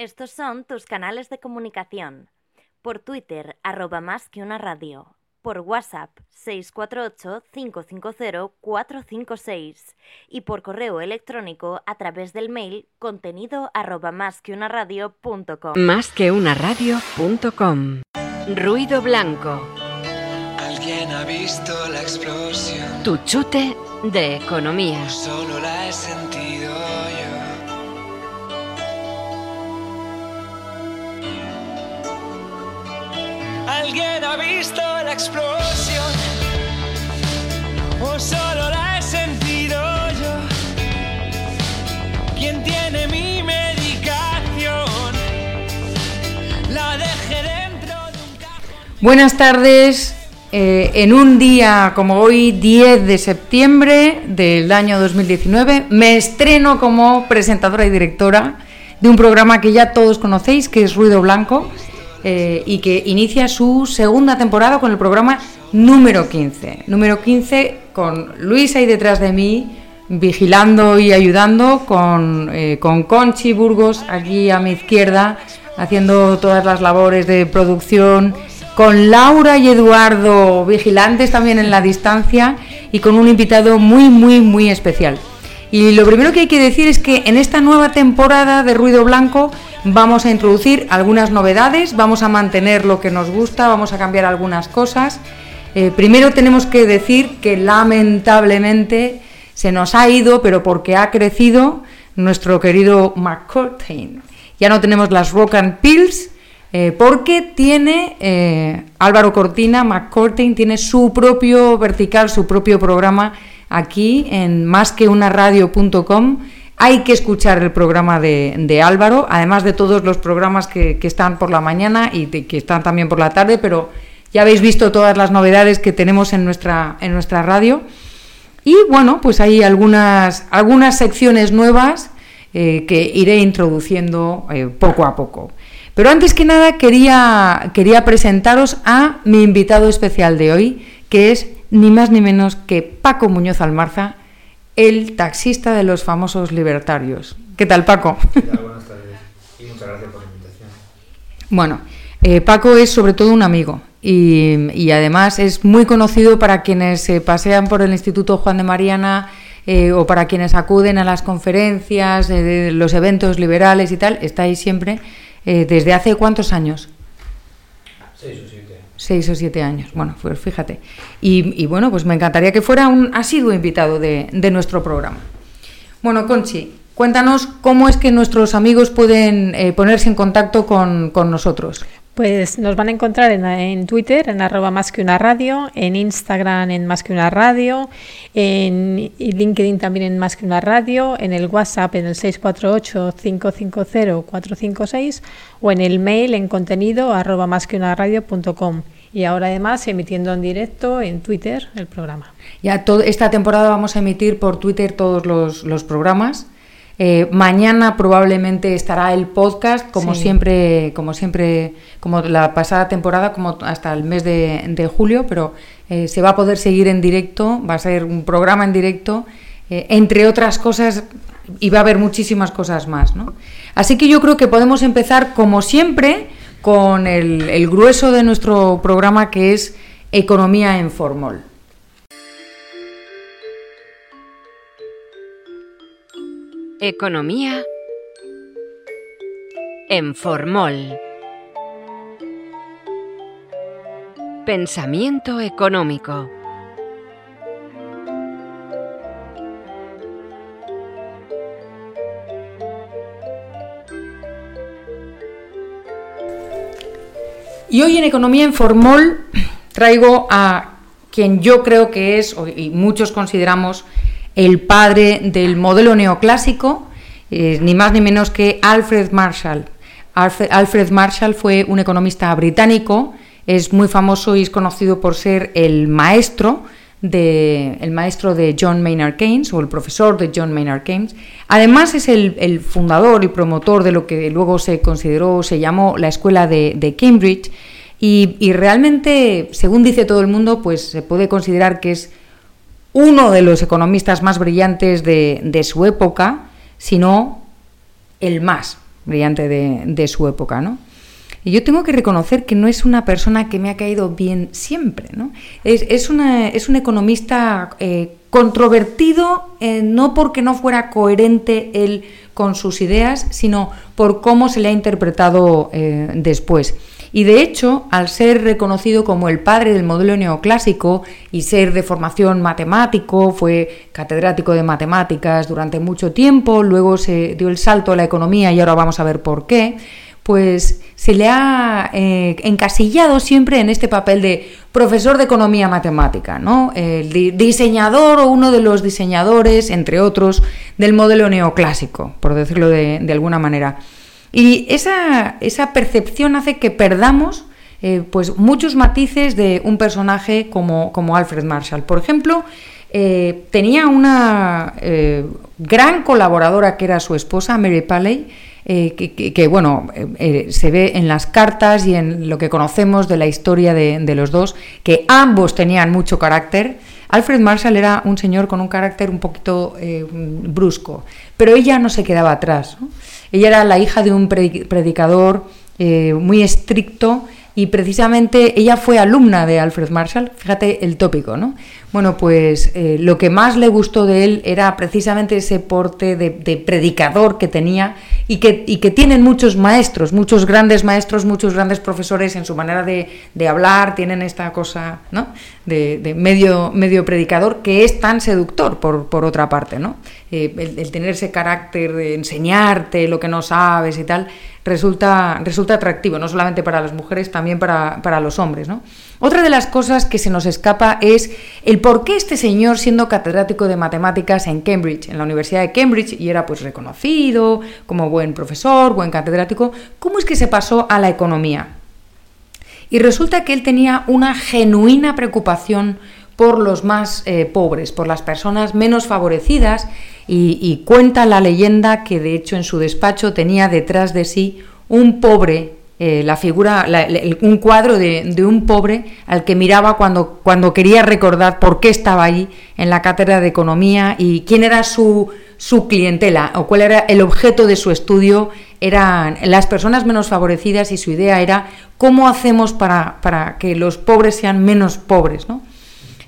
Estos son tus canales de comunicación. Por Twitter, arroba más que una radio. Por WhatsApp, 648-550-456. Y por correo electrónico a través del mail contenido arroba más que una radio.com. Más que una radio.com. Ruido blanco. Alguien ha visto la explosión. Tu chute de economía. Solo la he sentido Alguien ha visto la explosión. O solo la he sentido yo. ¿Quién tiene mi medicación? La dejé dentro de un cajón. Buenas tardes. Eh, en un día como hoy, 10 de septiembre del año 2019, me estreno como presentadora y directora de un programa que ya todos conocéis, que es Ruido Blanco, eh, y que inicia su segunda temporada con el programa número 15. Número 15 con Luis ahí detrás de mí, vigilando y ayudando, con, eh, con Conchi Burgos aquí a mi izquierda, haciendo todas las labores de producción con Laura y Eduardo vigilantes también en la distancia y con un invitado muy, muy, muy especial. Y lo primero que hay que decir es que en esta nueva temporada de Ruido Blanco vamos a introducir algunas novedades, vamos a mantener lo que nos gusta, vamos a cambiar algunas cosas. Eh, primero tenemos que decir que lamentablemente se nos ha ido, pero porque ha crecido, nuestro querido McCurtain. Ya no tenemos las Rock and Pills, eh, porque tiene eh, Álvaro Cortina, McCortin, tiene su propio vertical, su propio programa aquí en másqueunaradio.com. Hay que escuchar el programa de, Álvaro, además de todos los programas que, están por la mañana y que están también por la tarde, pero ya habéis visto todas las novedades que tenemos en nuestra, en nuestra radio. Y bueno, pues hay algunas, algunas secciones nuevas eh, que iré introduciendo eh, poco a poco. Pero antes que nada quería, quería presentaros a mi invitado especial de hoy, que es ni más ni menos que Paco Muñoz Almarza, el taxista de los famosos libertarios. ¿Qué tal, Paco? ¿Qué tal? Buenas tardes y muchas gracias por la invitación. Bueno, eh, Paco es sobre todo un amigo y, y además es muy conocido para quienes se pasean por el Instituto Juan de Mariana eh, o para quienes acuden a las conferencias, eh, de los eventos liberales y tal. Está ahí siempre. eh, ¿Desde hace cuántos años? Seis o siete años. Bueno, pues fíjate. Y, y bueno, pues me encantaría que fuera un asiduo invitado de, de nuestro programa. Bueno, Conchi, cuéntanos cómo es que nuestros amigos pueden eh, ponerse en contacto con, con nosotros. Pues nos van a encontrar en, Twitter, en arroba más que una radio, en Instagram en más que una radio, en LinkedIn también en más que una radio, en el WhatsApp en el 648-550-456 o en el mail en contenido arroba más que una radio.com. Y ahora además emitiendo en directo en Twitter el programa. Ya to- esta temporada vamos a emitir por Twitter todos los, los programas. Eh, mañana probablemente estará el podcast, como Sí. siempre, como siempre, como la pasada temporada, como hasta el mes de, de julio, pero eh, se va a poder seguir en directo, va a ser un programa en directo, eh, entre otras cosas, y va a haber muchísimas cosas más, ¿no? Así que yo creo que podemos empezar, como siempre, con el, el grueso de nuestro programa, que es Economía en Formol. Economía en Formol. Pensamiento económico. Y hoy en Economía en Formol traigo a quien yo creo que es, y muchos consideramos, el padre del modelo neoclásico, eh, ni más ni menos que Alfred Marshall. Alfred, Marshall fue un economista británico, es muy famoso y es conocido por ser el maestro de, el maestro de John Maynard Keynes o el profesor de John Maynard Keynes. Además es el, el fundador y promotor de lo que luego se consideró, se llamó la escuela de, de Cambridge y, y realmente, según dice todo el mundo, pues se puede considerar que es uno de los economistas más brillantes de, su época, sino el más brillante de, su época, ¿no? Y yo tengo que reconocer que no es una persona que me ha caído bien siempre, ¿no? Es, es un economista eh, controvertido, eh, no porque no fuera coherente él con sus ideas, sino por cómo se le ha interpretado eh, después. Y de hecho, al ser reconocido como el padre del modelo neoclásico y ser de formación matemático, fue catedrático de matemáticas durante mucho tiempo, luego se dio el salto a la economía y ahora vamos a ver por qué, pues se le ha eh, encasillado siempre en este papel de profesor de economía matemática, ¿no? El diseñador o uno de los diseñadores, entre otros, del modelo neoclásico, por decirlo de alguna manera. Y esa, esa percepción hace que perdamos eh, pues muchos matices de un personaje como, como Alfred Marshall. Por ejemplo, eh, tenía una eh, gran colaboradora que era su esposa, Mary Paley, que, bueno, se ve en las cartas y en lo que conocemos de la historia de, los dos, que ambos tenían mucho carácter. Alfred Marshall era un señor con un carácter un poquito brusco, pero ella no se quedaba atrás. Ella era la hija de un predicador eh, muy estricto y precisamente ella fue alumna de Alfred Marshall, fíjate el tópico, ¿no? Bueno, pues eh, lo que más le gustó de él era precisamente ese porte de, predicador que tenía y que, tienen muchos maestros, muchos grandes maestros, muchos grandes profesores en su manera de, hablar, tienen esta cosa ¿no? de, medio, predicador que es tan seductor por otra parte, ¿no? Eh, el, tener ese carácter de enseñarte lo que no sabes y tal, resulta, resulta atractivo, no solamente para las mujeres, también para, para los hombres, ¿no? Otra de las cosas que se nos escapa es el por qué este señor, siendo catedrático de matemáticas en Cambridge, en la Universidad de Cambridge, y era pues reconocido como buen profesor, buen catedrático, ¿cómo es que se pasó a la economía? Y resulta que él tenía una genuina preocupación por los más eh, pobres, por las personas menos favorecidas, y cuenta la leyenda que de hecho en su despacho tenía detrás de sí un pobre eh, la figura, un cuadro de, un pobre al que miraba cuando, cuando quería recordar por qué estaba ahí en la cátedra de economía y quién era su, su clientela o cuál era el objeto de su estudio. Eran las personas menos favorecidas y su idea era cómo hacemos para, para que los pobres sean menos pobres.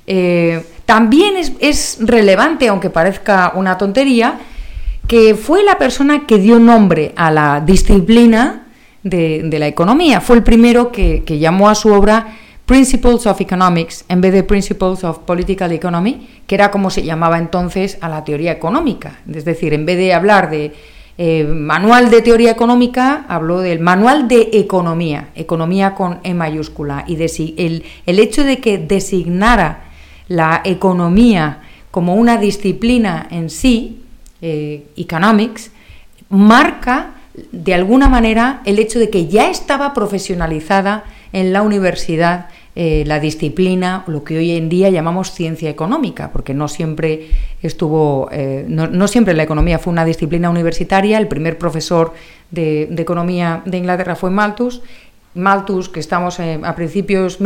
Eh, también es, relevante, aunque parezca una tontería, que fue la persona que dio nombre a la disciplina de, la economía. Fue el primero que, llamó a su obra Principles of Economics en vez de Principles of Political Economy, que era como se llamaba entonces a la teoría económica. Es decir, en vez de hablar de eh, manual de teoría económica, habló del manual de economía, economía con E mayúscula. Y el, el hecho de que designara la economía como una disciplina en sí, eh, economics, marca de alguna manera el hecho de que ya estaba profesionalizada en la universidad eh, la disciplina, lo que hoy en día llamamos ciencia económica, porque no siempre estuvo, eh, no, siempre la economía fue una disciplina universitaria. El primer profesor de, economía de Inglaterra fue Malthus. Malthus, que estamos a principios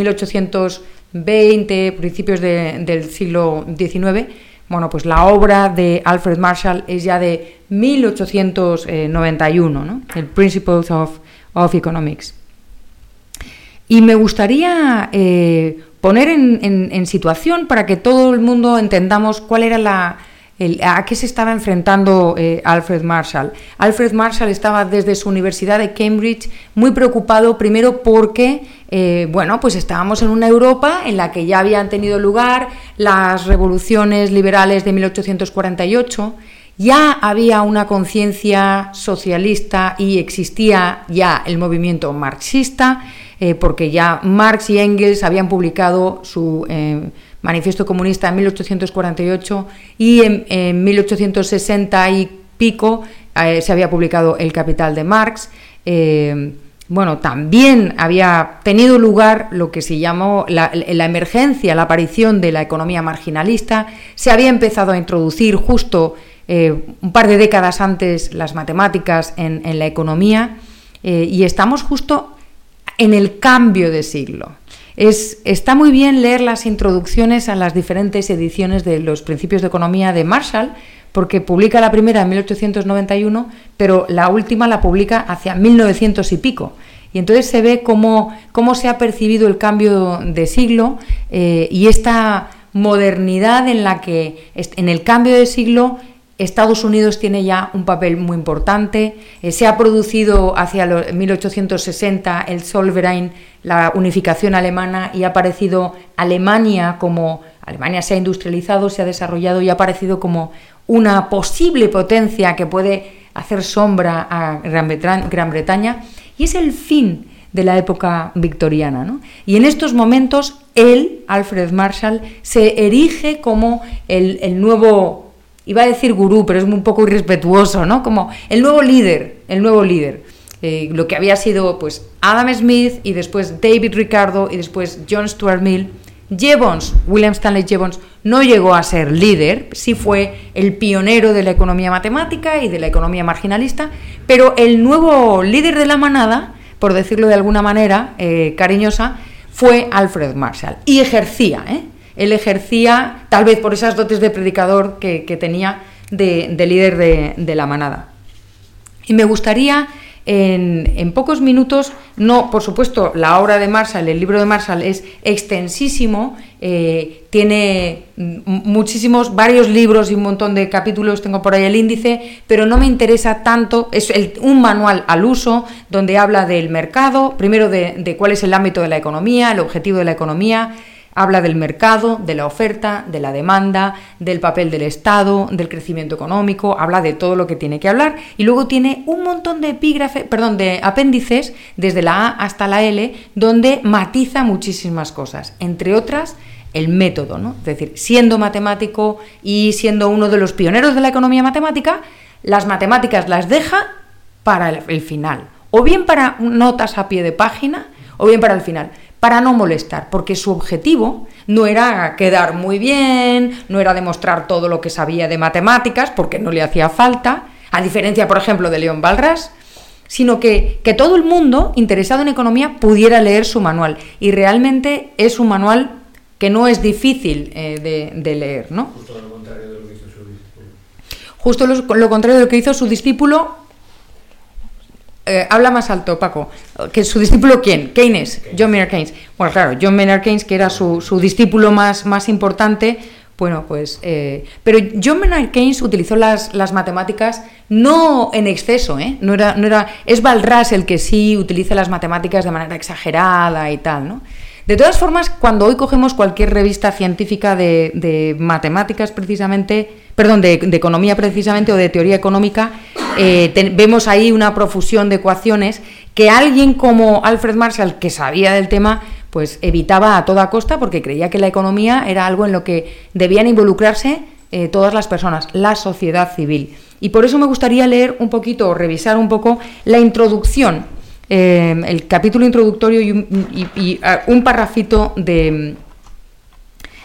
1820, principios del siglo XIX, bueno, pues la obra de Alfred Marshall es ya de 1891, ¿no? el Principles of, Economics. Y me gustaría eh, poner en, situación para que todo el mundo entendamos cuál era la, a qué se estaba enfrentando eh, Alfred Marshall. Alfred Marshall estaba desde su Universidad de Cambridge muy preocupado primero porque eh, bueno, pues estábamos en una Europa en la que ya habían tenido lugar las revoluciones liberales de 1848, ya había una conciencia socialista y existía ya el movimiento marxista, eh, porque ya Marx y Engels habían publicado su Manifiesto Comunista en 1848 y en, 1860 y pico eh, se había publicado El Capital de Marx. Eh, bueno, también había tenido lugar lo que se llamó la, emergencia, la aparición de la economía marginalista. Se había empezado a introducir justo eh, un par de décadas antes las matemáticas en, la economía y estamos justo en el cambio de siglo está muy bien leer las introducciones a las diferentes ediciones de los principios de economía de Marshall, porque publica la primera en 1891, pero la última la publica hacia 1900 y pico. Y entonces se ve cómo, cómo se ha percibido el cambio de siglo eh, y esta modernidad en la que en el cambio de siglo Estados Unidos tiene ya un papel muy importante. Eh, se ha producido hacia los 1860 el Solverein, la unificación alemana, y ha aparecido Alemania como Alemania se ha industrializado, se ha desarrollado y ha aparecido como una posible potencia que puede hacer sombra a Gran Bretaña. Y es el fin de la época victoriana. ¿no? Y en estos momentos él, Alfred Marshall, se erige como el, el nuevo iba a decir gurú, pero es un poco irrespetuoso, ¿no? Como el nuevo líder, el nuevo líder. Eh, lo que había sido pues Adam Smith y después David Ricardo y después John Stuart Mill. Jevons, William Stanley Jevons, no llegó a ser líder, sí fue el pionero de la economía matemática y de la economía marginalista, pero el nuevo líder de la manada, por decirlo de alguna manera eh, cariñosa, fue Alfred Marshall y ejercía, ¿eh? Él ejercía, tal vez por esas dotes de predicador que, tenía de, líder de, la manada. Y me gustaría, en, pocos minutos, no, por supuesto, la obra de Marshall, el libro de Marshall es extensísimo, eh, tiene muchísimos, varios libros y un montón de capítulos, tengo por ahí el índice, pero no me interesa tanto, es un manual al uso donde habla del mercado, primero de cuál es el ámbito de la economía, el objetivo de la economía, Habla del mercado, de la oferta, de la demanda, del papel del Estado, del crecimiento económico, habla de todo lo que tiene que hablar y luego tiene un montón de epígrafes, perdón, de apéndices desde la A hasta la L donde matiza muchísimas cosas, entre otras el método, ¿no? Es decir, siendo matemático y siendo uno de los pioneros de la economía matemática, las matemáticas las deja para el final, o bien para notas a pie de página, o bien para el final para no molestar, porque su objetivo no era quedar muy bien, no era demostrar todo lo que sabía de matemáticas, porque no le hacía falta, a diferencia, por ejemplo, de León Balras, sino que, que todo el mundo interesado en economía pudiera leer su manual. Y realmente es un manual que no es difícil eh, de, de, leer, ¿no? Justo lo contrario de lo que hizo su discípulo. Justo lo contrario de lo que hizo su discípulo eh, habla más alto, Paco. ¿Que su discípulo quién? Keynes, John Maynard Keynes. Bueno, claro, John Maynard Keynes, que era su, discípulo más, más importante, bueno, pues... Eh, pero John Maynard Keynes utilizó las, las, matemáticas no en exceso, ¿eh? No era, no era, es Balras el que sí utiliza las matemáticas de manera exagerada y tal, ¿no? De todas formas, cuando hoy cogemos cualquier revista científica de, matemáticas precisamente, perdón, de, economía precisamente o de teoría económica, eh, vemos ahí una profusión de ecuaciones que alguien como Alfred Marshall, que sabía del tema, pues evitaba a toda costa porque creía que la economía era algo en lo que debían involucrarse eh, todas las personas, la sociedad civil. Y por eso me gustaría leer un poquito o revisar un poco la introducción Em, el capítulo introductorio y un, y, parrafito de,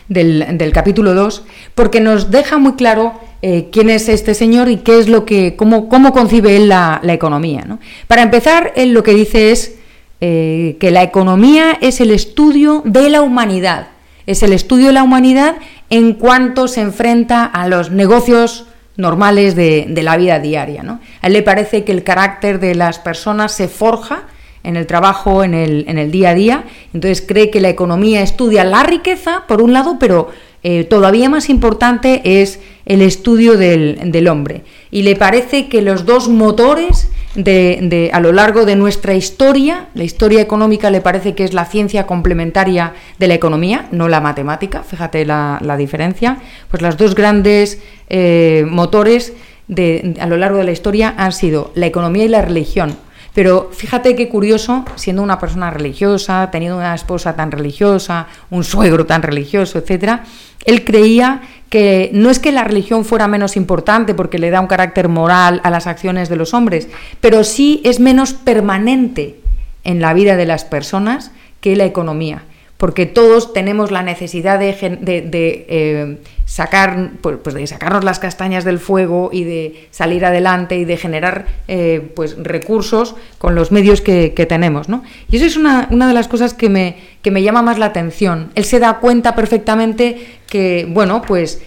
del, capítulo 2, porque nos deja muy claro eh, quién es este señor y qué es lo que, cómo, cómo concibe él la, la economía. ¿no? Para empezar, él lo que dice es eh, que la economía es el estudio de la humanidad, es el estudio de la humanidad en cuanto se enfrenta a los negocios normales de, la vida diaria. ¿no? A él le parece que el carácter de las personas se forja en el trabajo, en el, en el día a día, entonces cree que la economía estudia la riqueza, por un lado, pero eh, todavía más importante es el estudio del, del, hombre. Y le parece que los dos motores de, a lo largo de nuestra historia. La historia económica le parece que es la ciencia complementaria de la economía, no la matemática, fíjate la, diferencia. Pues los dos grandes eh, motores de, a lo largo de la historia han sido la economía y la religión. Pero fíjate qué curioso, siendo una persona religiosa, teniendo una esposa tan religiosa, un suegro tan religioso, etcétera, él creía que no es que la religión fuera menos importante porque le da un carácter moral a las acciones de los hombres, pero sí es menos permanente en la vida de las personas que la economía porque todos tenemos la necesidad de, eh, sacar, pues, pues, de sacarnos las castañas del fuego y de salir adelante y de generar eh, pues, recursos con los medios que, tenemos. ¿no? Y eso es una, de las cosas que me, que me llama más la atención. Él se da cuenta perfectamente que, bueno, pues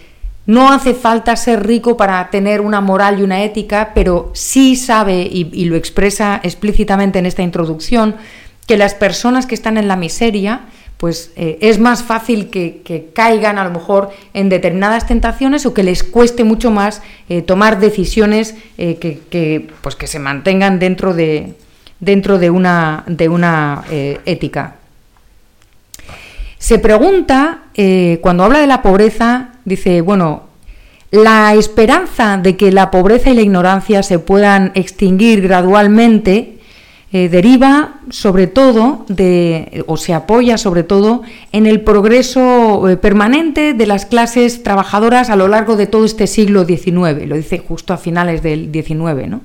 no hace falta ser rico para tener una moral y una ética, pero sí sabe, y, lo expresa explícitamente en esta introducción, que las personas que están en la miseria, pues eh, es más fácil que, caigan a lo mejor en determinadas tentaciones o que les cueste mucho más eh, tomar decisiones eh, que, pues que se mantengan dentro de, dentro de una, de una ética. Se pregunta, cuando habla de la pobreza, dice, bueno, la esperanza de que la pobreza y la ignorancia se puedan extinguir gradualmente eh, deriva sobre todo de, o se apoya sobre todo en el progreso eh, permanente de las clases trabajadoras a lo largo de todo este siglo XIX, lo dice justo a finales del XIX, ¿no?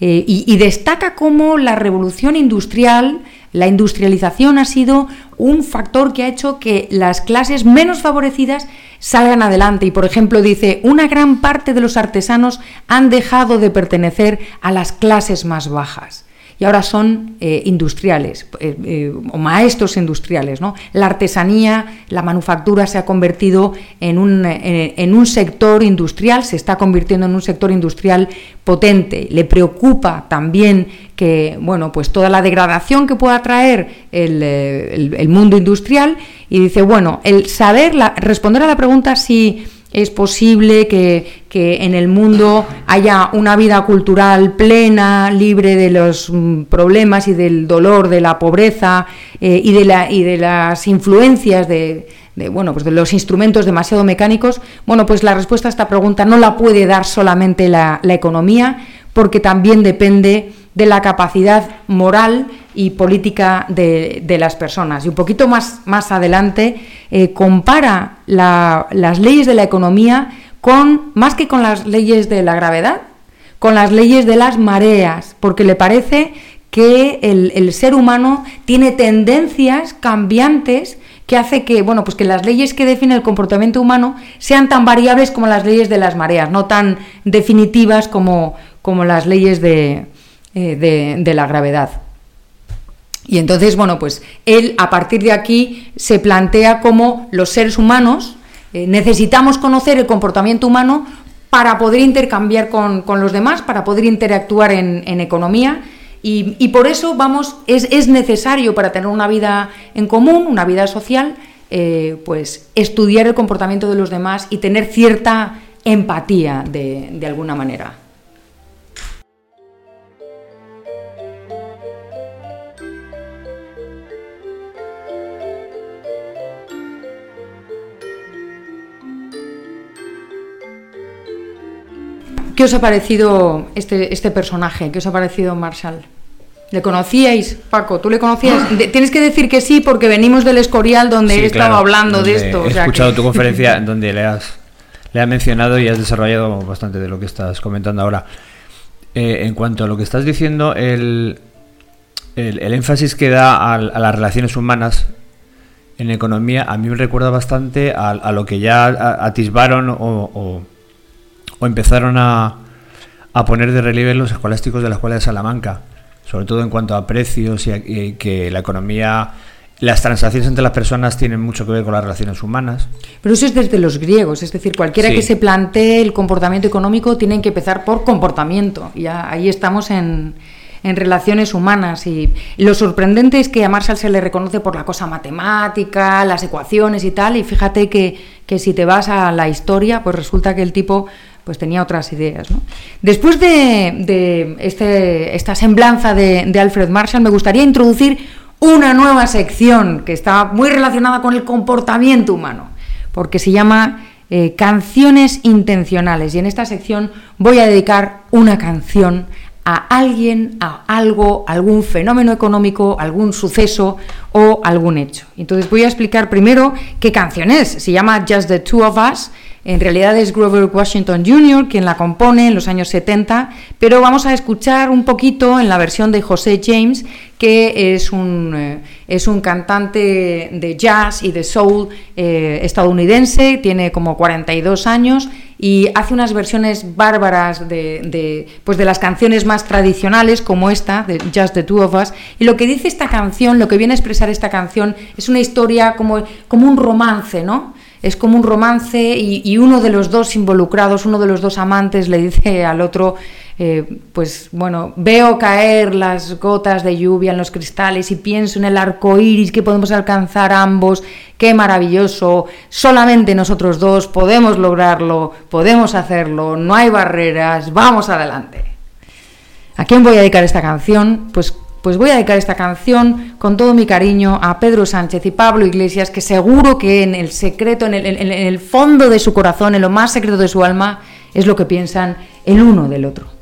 Eh, y, destaca cómo la revolución industrial, la industrialización ha sido un factor que ha hecho que las clases menos favorecidas salgan adelante. Y, por ejemplo, dice, una gran parte de los artesanos han dejado de pertenecer a las clases más bajas y ahora son eh, industriales eh, eh, o maestros industriales. ¿no? La artesanía, la manufactura se ha convertido en un, en un sector industrial, se está convirtiendo en un sector industrial potente. Le preocupa también que, bueno, pues toda la degradación que pueda traer el, el mundo industrial y dice, bueno, el saber, responder a la pregunta si es posible que, en el mundo haya una vida cultural plena, libre de los mm, problemas y del dolor de la pobreza eh, y, de la, y de las influencias de, bueno, pues de los instrumentos demasiado mecánicos. Bueno, pues la respuesta a esta pregunta no la puede dar solamente la, la economía, porque también depende de la capacidad moral y política de, las personas. Y un poquito más, más adelante eh, compara las leyes de la economía con, más que con las leyes de la gravedad, con las leyes de las mareas, porque le parece que el, ser humano tiene tendencias cambiantes que hace que, bueno, pues que las leyes que definen el comportamiento humano sean tan variables como las leyes de las mareas, no tan definitivas como, como las leyes de, eh, de, la gravedad. Y entonces, bueno, pues él a partir de aquí se plantea cómo los seres humanos eh, necesitamos conocer el comportamiento humano para poder intercambiar con, los demás, para poder interactuar en, economía. Y, por eso, vamos, es, es, necesario para tener una vida en común, una vida social, eh, pues estudiar el comportamiento de los demás y tener cierta empatía de, de alguna manera. ¿Qué os ha parecido este, este personaje? ¿Qué os ha parecido Marshall? ¿Le conocíais, Paco? ¿Tú le conocías? tienes que decir que sí porque venimos del Escorial donde he estado hablando de esto. He escuchado tu conferencia donde le has, le has mencionado y has desarrollado bastante de lo que estás comentando ahora. Eh, en cuanto a lo que estás diciendo, el, el, énfasis que da a, las relaciones humanas en economía a mí me recuerda bastante a, lo que ya atisbaron o o empezaron a, a poner de relieve los escolásticos de la Escuela de Salamanca, sobre todo en cuanto a precios y, que la economía las transacciones entre las personas tienen mucho que ver con las relaciones humanas. Pero eso es desde los griegos, es decir, cualquiera que se plantee el comportamiento económico tiene que empezar por comportamiento. Y ahí estamos en, en relaciones humanas. Y lo sorprendente es que a Marshall se le reconoce por la cosa matemática, las ecuaciones y tal. Y fíjate que, que si te vas a la historia, pues resulta que el tipo pues tenía otras ideas. Después de, este, esta semblanza de, Alfred Marshall, me gustaría introducir una nueva sección que está muy relacionada con el comportamiento humano, porque se llama eh, Canciones Intencionales. Y en esta sección voy a dedicar una canción a alguien, a algo, algún fenómeno económico, algún suceso o algún hecho. Entonces voy a explicar primero qué canción es. Se llama Just the Two of Us en realidad es Grover Washington Jr. quien la compone en los años 70, pero vamos a escuchar un poquito en la versión de José James, que es un, eh, es un cantante de jazz y de soul eh, estadounidense, tiene como 42 años y hace unas versiones bárbaras de, pues de las canciones más tradicionales como esta, de Just the Two of Us. Y lo que dice esta canción, lo que viene a expresar esta canción, es una historia como, como un romance, ¿no? Es como un romance y, uno de los dos involucrados, uno de los dos amantes le dice al otro, eh, pues bueno, veo caer las gotas de lluvia en los cristales y pienso en el arco iris que podemos alcanzar ambos, qué maravilloso, solamente nosotros dos podemos lograrlo, podemos hacerlo, no hay barreras, vamos adelante. ¿A quién voy a dedicar esta canción? Pues pues voy a dedicar esta canción con todo mi cariño a Pedro Sánchez y Pablo Iglesias, que seguro que en el secreto, en el, fondo de su corazón, en lo más secreto de su alma, es lo que piensan el uno del otro.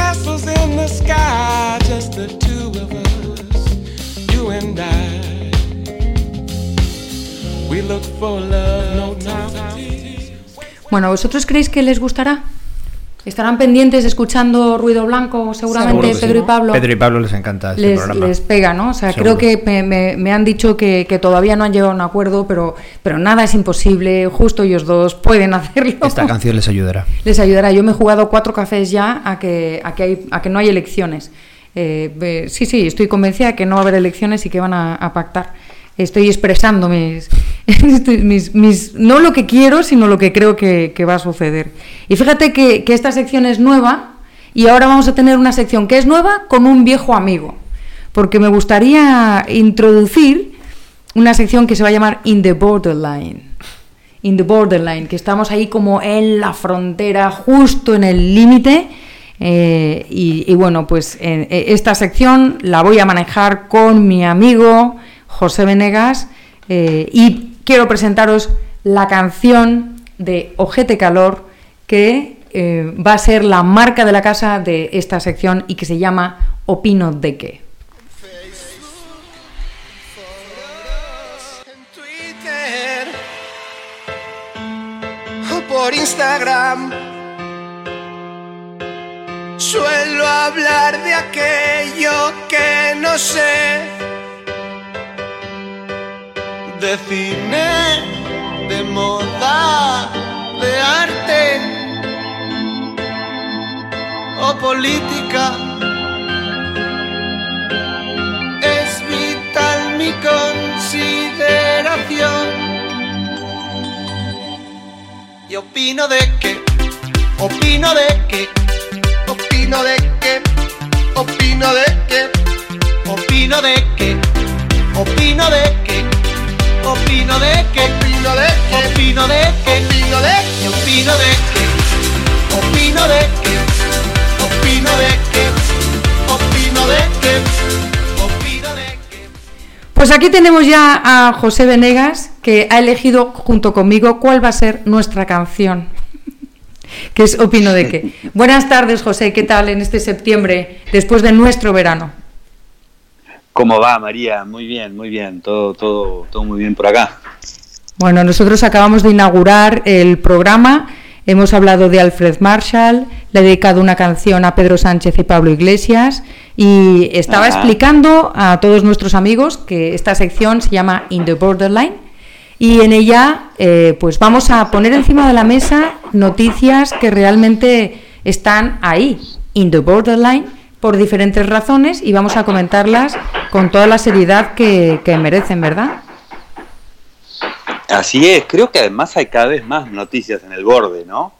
castles in the sky, just the two of us, you and I. We look for love, no time. Bueno, ¿vosotros creéis que les gustará? Estarán pendientes escuchando Ruido Blanco, seguramente Pedro y Pablo. Pedro y Pablo les encanta este les, programa. Les pega, ¿no? O sea, creo que me, me, me, han dicho que, que, todavía no han llegado a un acuerdo, pero, pero nada es imposible. Justo ellos dos pueden hacerlo. Esta canción les ayudará. Les ayudará. Yo me he jugado cuatro cafés ya a que, a que, hay, a que no hay elecciones. Eh, sí, sí, estoy convencida de que no va a haber elecciones y que van a, a pactar estoy expresando mis, no lo que quiero, sino lo que creo que, va a suceder. Y fíjate que, esta sección es nueva y ahora vamos a tener una sección que es nueva con un viejo amigo, porque me gustaría introducir una sección que se va a llamar In the Borderline. In the Borderline, que estamos ahí como en la frontera, justo en el límite. Eh, y, bueno, pues en, esta sección la voy a manejar con mi amigo José Venegas, eh, y quiero presentaros la canción de Ojete Calor, que eh, va a ser la marca de la casa de esta sección y que se llama Opino de qué. por Instagram. Suelo hablar de aquello que no sé de cine, de moda, de arte o política. Es vital mi consideración. Y opino de que, opino de que, opino de que, opino de que, opino de que, opino de que opino de que, opino de que, opino de que, opino de que, opino de que, opino de que, opino de que, opino de que, opino de. Pues aquí tenemos ya a José Venegas que ha elegido junto conmigo cuál va a ser nuestra canción. que es Opino de qué. Buenas tardes, José, ¿qué tal en este septiembre después de nuestro verano? ¿Cómo va, María? Muy bien, muy bien, todo, todo, todo muy bien por acá. Bueno, nosotros acabamos de inaugurar el programa, hemos hablado de Alfred Marshall, le he dedicado una canción a Pedro Sánchez y Pablo Iglesias y estaba Ajá. explicando a todos nuestros amigos que esta sección se llama In the Borderline y en ella eh, pues vamos a poner encima de la mesa noticias que realmente están ahí, in the borderline, por diferentes razones y vamos a comentarlas con toda la seriedad que, que, merecen, ¿verdad? Así es, creo que además hay cada vez más noticias en el borde, ¿no?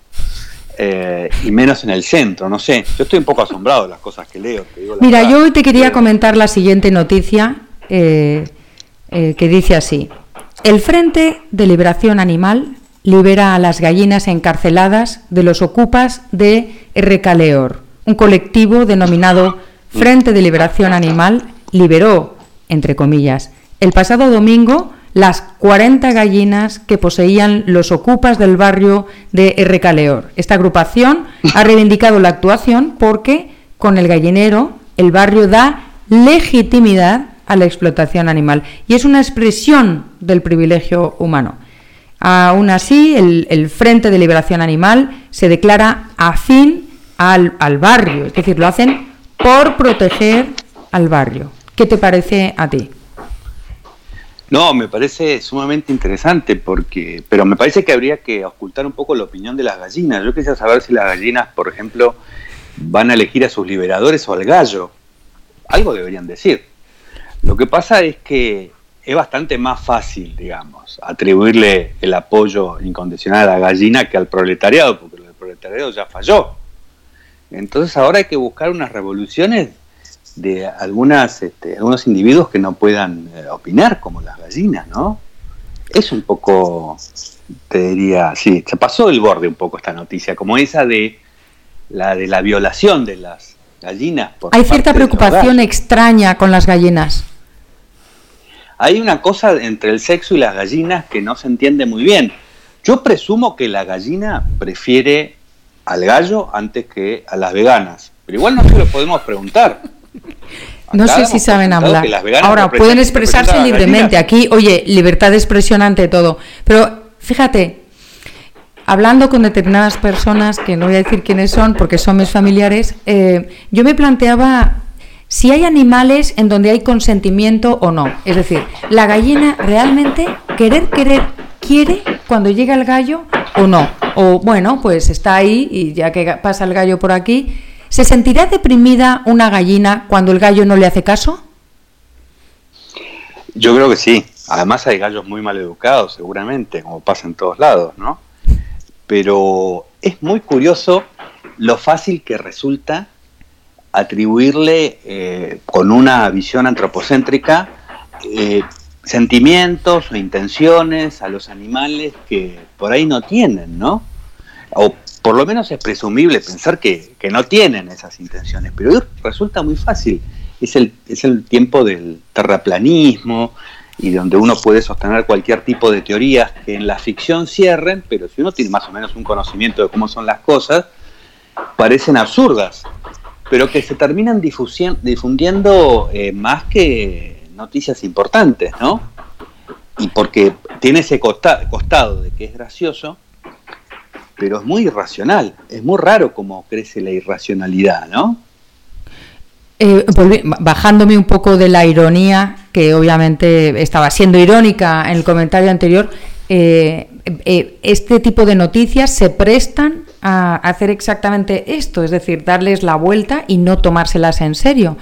Eh, y menos en el centro, no sé. Yo estoy un poco asombrado de las cosas que leo. Te digo Mira, verdad. yo hoy te quería comentar la siguiente noticia eh, eh, que dice así. El Frente de Liberación Animal libera a las gallinas encarceladas de los ocupas de Recaleor un colectivo denominado Frente de Liberación Animal liberó, entre comillas, el pasado domingo las 40 gallinas que poseían los ocupas del barrio de Errecaleor. Esta agrupación ha reivindicado la actuación porque con el gallinero el barrio da legitimidad a la explotación animal y es una expresión del privilegio humano. Aún así, el, Frente de Liberación Animal se declara afín al, al barrio, es decir, lo hacen por proteger al barrio. ¿Qué te parece a ti? No, me parece sumamente interesante porque, pero me parece que habría que ocultar un poco la opinión de las gallinas. Yo quisiera saber si las gallinas, por ejemplo, van a elegir a sus liberadores o al gallo. Algo deberían decir. Lo que pasa es que es bastante más fácil, digamos, atribuirle el apoyo incondicional a la gallina que al proletariado, porque el proletariado ya falló. Entonces ahora hay que buscar unas revoluciones de algunas, este, algunos individuos que no puedan eh, opinar como las gallinas, ¿no? Es un poco, te diría, sí, se pasó del borde un poco esta noticia, como esa de la de la violación de las gallinas. Hay cierta preocupación extraña con las gallinas. Hay una cosa entre el sexo y las gallinas que no se entiende muy bien. Yo presumo que la gallina prefiere al gallo antes que a las veganas, pero igual no se lo podemos preguntar. No sé si saben hablar. Ahora, pueden expresarse libremente. Aquí, oye, libertad de expresión ante todo. Pero fíjate, hablando con determinadas personas, que no voy a decir quiénes son porque son mis familiares, eh, yo me planteaba si hay animales en donde hay consentimiento o no. Es decir, la gallina realmente querer, querer, quiere cuando llega el gallo o no. O bueno, pues está ahí y ya que pasa el gallo por aquí, ¿Se sentirá deprimida una gallina cuando el gallo no le hace caso? Yo creo que sí. Además hay gallos muy mal educados, seguramente, como pasa en todos lados, ¿no? Pero es muy curioso lo fácil que resulta atribuirle eh, con una visión antropocéntrica eh, sentimientos o intenciones a los animales que por ahí no tienen, ¿no? O por lo menos es presumible pensar que, no tienen esas intenciones, pero resulta muy fácil. Es el, es el tiempo del terraplanismo y donde uno puede sostener cualquier tipo de teorías que en la ficción cierren, pero si uno tiene más o menos un conocimiento de cómo son las cosas, parecen absurdas, pero que se terminan difundiendo eh, más que noticias importantes, ¿no? Y porque tiene ese costado de que es gracioso, pero es muy irracional. Es muy raro cómo crece la irracionalidad, ¿no? Eh, bajándome un poco de la ironía, que obviamente estaba siendo irónica en el comentario anterior, eh, eh, este tipo de noticias se prestan a hacer exactamente esto, es decir, darles la vuelta y no tomárselas en serio.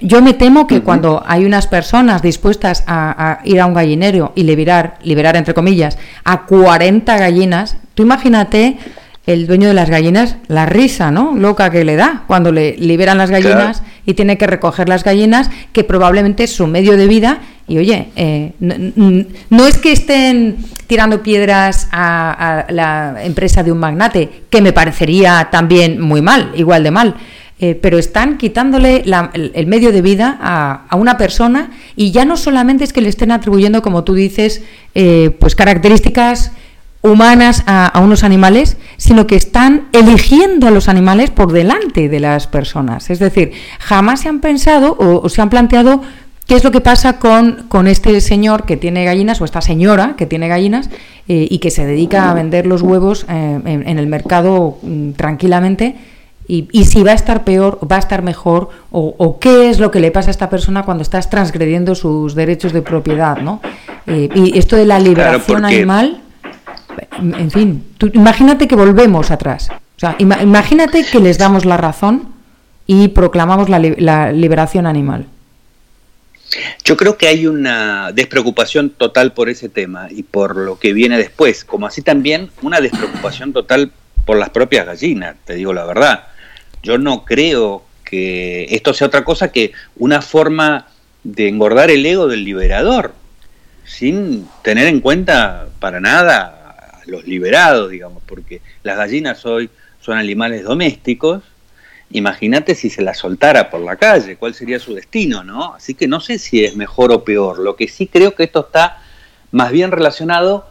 Yo, me temo que cuando hay unas personas dispuestas a, ir a un gallinero y liberar, liberar entre comillas, a 40 gallinas, tú imagínate el dueño de las gallinas, la risa, ¿no? Loca que le da cuando le liberan las gallinas y tiene que recoger las gallinas, que probablemente es su medio de vida. Y oye, eh, no, es que estén tirando piedras a, la empresa de un magnate, que me parecería también muy mal, igual de mal. Eh, pero están quitándole el, medio de vida a, una persona y ya no solamente es que le estén atribuyendo, como tú dices, eh, pues características humanas a, unos animales, sino que están eligiendo a los animales por delante de las personas. Es decir, jamás se han pensado o, se han planteado qué es lo que pasa con, con, este señor que tiene gallinas o esta señora que tiene gallinas eh, y que se dedica a vender los huevos eh, en, el mercado mm, tranquilamente. Y, si va a estar peor, va a estar mejor, o, qué es lo que le pasa a esta persona cuando estás transgrediendo sus derechos de propiedad, ¿no? Eh, y esto de la liberación animal en fin, imagínate que volvemos atrás. O sea, imagínate que les damos la razón y proclamamos la, liberación animal. Yo creo que hay una despreocupación total por ese tema y por lo que viene después, como así también una despreocupación total por las propias gallinas, te digo la verdad. Yo no creo que esto sea otra cosa que una forma de engordar el ego del liberador, sin tener en cuenta para nada los liberados, digamos, porque las gallinas hoy son animales domésticos imagínate si se la soltara por la calle, cuál sería su destino, ¿no? Así que no sé si es mejor o peor. Lo que sí creo que esto está más bien relacionado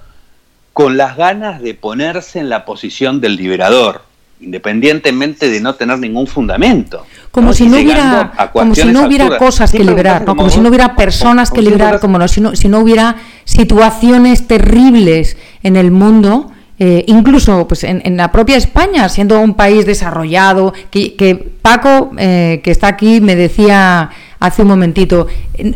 con las ganas de ponerse en la posición del liberador, independientemente de no tener ningún fundamento. Como si no hubiera, como si no hubiera cosas que liberar, ¿no? como si no hubiera personas que liberar, como no, si, no, si no hubiera situaciones terribles en el mundo eh, incluso pues en, la propia España, siendo un país desarrollado, que, Paco, eh, que está aquí, me decía hace un momentito,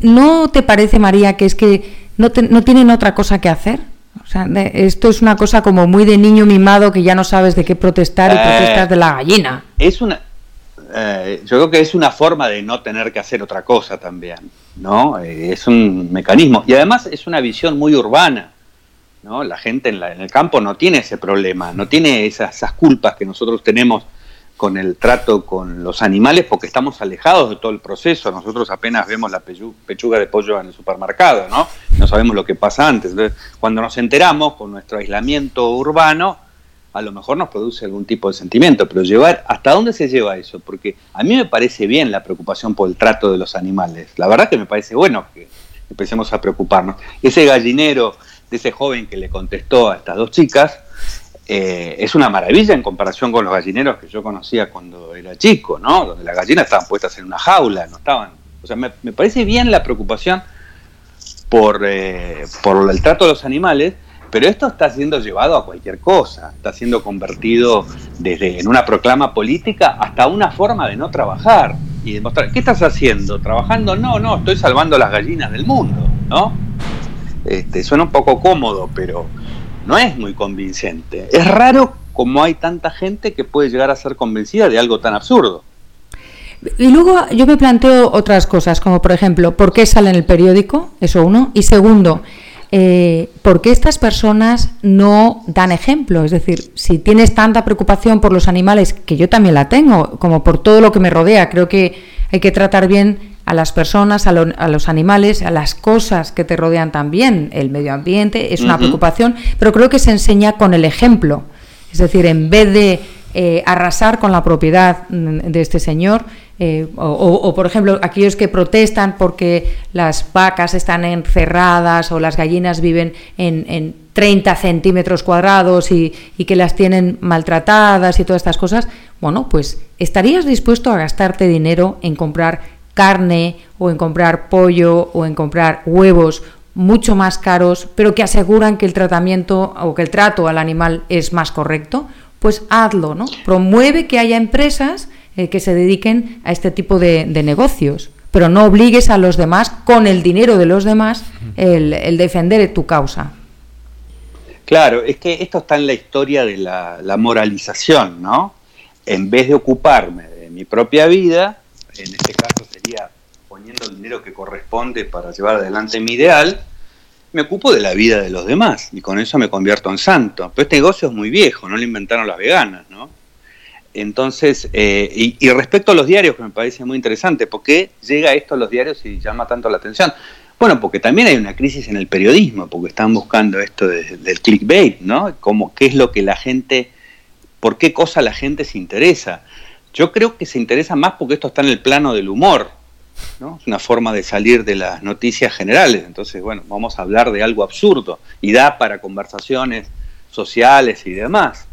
¿no te parece, María, que es que no, no tienen otra cosa que hacer? O sea, esto es una cosa como muy de niño mimado que ya no sabes de qué protestar y protestas de la gallina. Es una, eh, yo creo que es una forma de no tener que hacer otra cosa también, ¿no? es un mecanismo y además es una visión muy urbana. ¿No? La gente en, el campo no tiene ese problema, no tiene esas, culpas que nosotros tenemos con el trato con los animales porque estamos alejados de todo el proceso. Nosotros apenas vemos la pechuga de pollo en el supermercado, ¿no? No sabemos lo que pasa antes. Entonces, cuando nos enteramos con nuestro aislamiento urbano, a lo mejor nos produce algún tipo de sentimiento, pero llevar, ¿hasta dónde se lleva eso? Porque a mí me parece bien la preocupación por el trato de los animales. La verdad que me parece bueno que empecemos a preocuparnos. Ese gallinero ese joven que le contestó a estas dos chicas, eh, es una maravilla en comparación con los gallineros que yo conocía cuando era chico, ¿no? Donde las gallinas estaban puestas en una jaula, no estaban. O sea, me, parece bien la preocupación por, eh, por el trato de los animales, pero esto está siendo llevado a cualquier cosa, está siendo convertido desde en una proclama política hasta una forma de no trabajar y demostrar, ¿qué estás haciendo? ¿Trabajando? No, no, estoy salvando las gallinas del mundo, ¿no? Este, suena un poco cómodo, pero no es muy convincente. Es raro como hay tanta gente que puede llegar a ser convencida de algo tan absurdo. Y luego yo me planteo otras cosas, como por ejemplo, ¿por qué sale en el periódico? Eso uno. Y segundo, eh, ¿por qué estas personas no dan ejemplo? Es decir, si tienes tanta preocupación por los animales, que yo también la tengo, como por todo lo que me rodea, creo que hay que tratar bien a las personas, a, los animales, a las cosas que te rodean también. El medio ambiente es una preocupación, pero creo que se enseña con el ejemplo. Es decir, en vez de eh, arrasar con la propiedad mm, de este señor, eh, o, por ejemplo, aquellos que protestan porque las vacas están encerradas o las gallinas viven en, 30 centímetros cuadrados y, y, que las tienen maltratadas y todas estas cosas, bueno, pues estarías dispuesto a gastarte dinero en comprar carne o en comprar pollo o en comprar huevos mucho más caros, pero que aseguran que el tratamiento o que el trato al animal es más correcto, pues hazlo, ¿no? Promueve que haya empresas eh, que se dediquen a este tipo de, negocios, pero no obligues a los demás, con el dinero de los demás, el, defender tu causa. Claro, es que esto está en la historia de la, la moralización, ¿no? En vez de ocuparme de mi propia vida, en este caso sería poniendo el dinero que corresponde para llevar adelante mi ideal, me ocupo de la vida de los demás y con eso me convierto en santo. Pero este negocio es muy viejo, no lo inventaron las veganas, ¿no? Entonces, eh, y, respecto a los diarios, que me parece muy interesante, ¿por qué llega esto a los diarios y llama tanto la atención? Bueno, porque también hay una crisis en el periodismo, porque están buscando esto del clickbait, ¿no? Como, ¿Qué es lo que la gente, por qué cosa la gente se interesa? Yo creo que se interesa más porque esto está en el plano del humor, ¿no? Es una forma de salir de las noticias generales. Entonces, bueno, vamos a hablar de algo absurdo y da para conversaciones sociales y demás.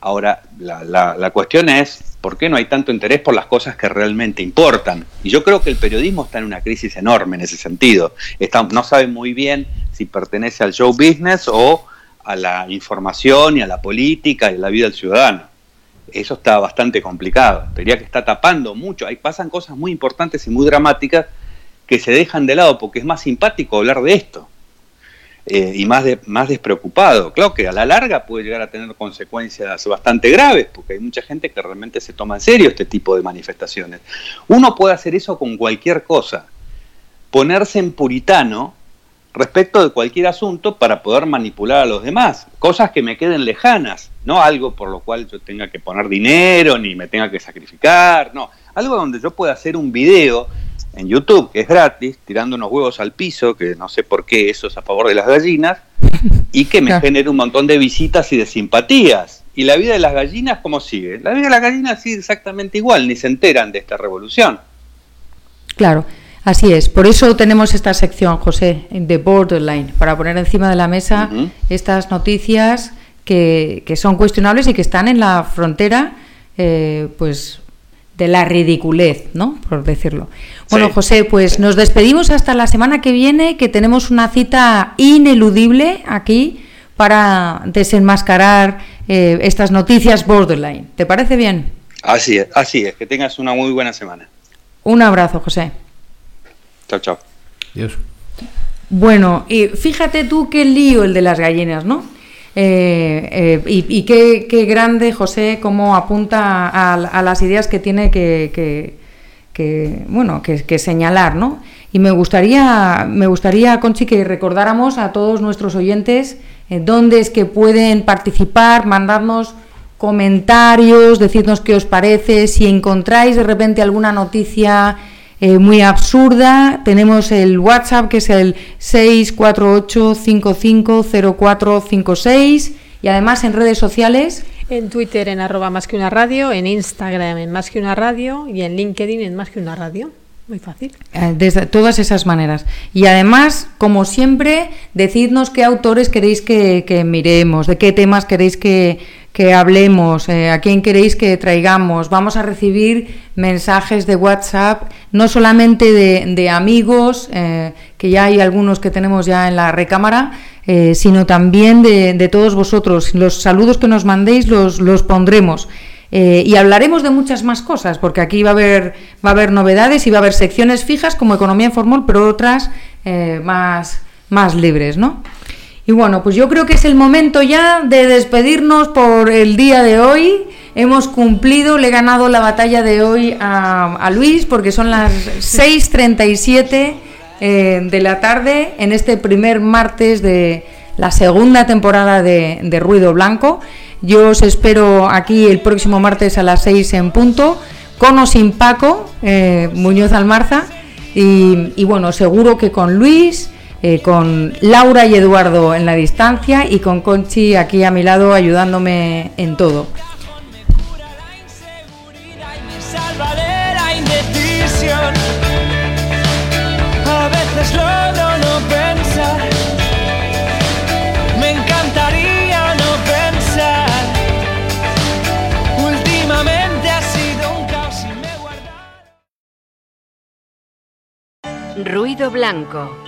Ahora, la, la, cuestión es, ¿por qué no hay tanto interés por las cosas que realmente importan? Y yo creo que el periodismo está en una crisis enorme en ese sentido. No sabe muy bien si pertenece al show business o a la información y a la política y a la vida del ciudadano eso está bastante complicado. Diría que está tapando mucho. Ahí pasan cosas muy importantes y muy dramáticas que se dejan de lado porque es más simpático hablar de esto. Eh, y más, de, más despreocupado. Claro que a la larga puede llegar a tener consecuencias bastante graves, porque hay mucha gente que realmente se toma en serio este tipo de manifestaciones. Uno puede hacer eso con cualquier cosa. Ponerse en puritano respecto de cualquier asunto para poder manipular a los demás, cosas que me queden lejanas, no algo por lo cual yo tenga que poner dinero ni me tenga que sacrificar, no, algo donde yo pueda hacer un video en YouTube que es gratis, tirando unos huevos al piso, que no sé por qué eso es a favor de las gallinas, y que me genere un montón de visitas y de simpatías. ¿Y la vida de las gallinas cómo sigue? La vida de las gallinas sigue exactamente igual, ni se enteran de esta revolución. Claro, así es. Por eso tenemos esta sección, José, de Borderline, para poner encima de la mesa estas noticias que, que son cuestionables y que están en la frontera, eh, pues de la ridiculez, ¿no? Por decirlo. Bueno, Sí. José, pues nos despedimos hasta la semana que viene, que tenemos una cita ineludible aquí para desenmascarar eh, estas noticias borderline. ¿Te parece bien? Así es, así es. Que tengas una muy buena semana. Un abrazo, José. Chao, chao. Dios. Bueno, y fíjate tú qué lío el de las gallinas, ¿no? Eh, eh, y y qué, qué grande José cómo apunta a, a las ideas que tiene que, que- que, bueno que, que señalar, ¿no? Y me gustaría, me gustaría, Conchi, que recordáramos a todos nuestros oyentes eh, dónde es que pueden participar, mandarnos comentarios, decirnos qué os parece, si encontráis de repente alguna noticia eh, muy absurda, tenemos el WhatsApp que es el 648-550456 y además en redes sociales En Twitter en arroba más que una radio, en Instagram en más que una radio y en LinkedIn en más que una radio. Muy fácil. Eh, de todas esas maneras. Y además, como siempre, decidnos qué autores queréis que, que miremos, de qué temas queréis que, que hablemos, eh, a quién queréis que traigamos. Vamos a recibir mensajes de WhatsApp, no solamente de, amigos, eh, que ya hay algunos que tenemos ya en la recámara, eh, sino también de, de todos vosotros. Los saludos que nos mandéis los, los pondremos. Y hablaremos de muchas más cosas, porque aquí va a haber, va a haber novedades y va a haber secciones fijas como economía informal, pero otras más, más libres, ¿no? Y bueno, pues yo creo que es el momento ya de despedirnos por el día de hoy. Hemos cumplido, le he ganado la batalla de hoy a, a Luis, porque son las 6.37 eh, de la tarde en este primer martes de la segunda temporada de, de Ruido Blanco. Yo os espero aquí el próximo martes a las 6 en punto, con o sin Paco, eh, Muñoz Almarza. Y, y bueno, seguro que con Luis, eh, con Laura y Eduardo en la distancia y con Conchi aquí a mi lado ayudándome en todo. Ruido blanco.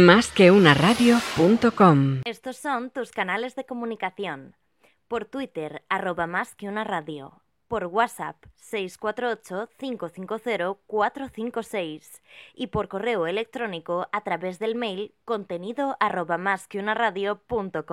Más. Estos son tus canales de comunicación. Por Twitter, arroba más que una radio. Por WhatsApp, 648-550-456. Y por correo electrónico a través del mail contenido arroba más que una.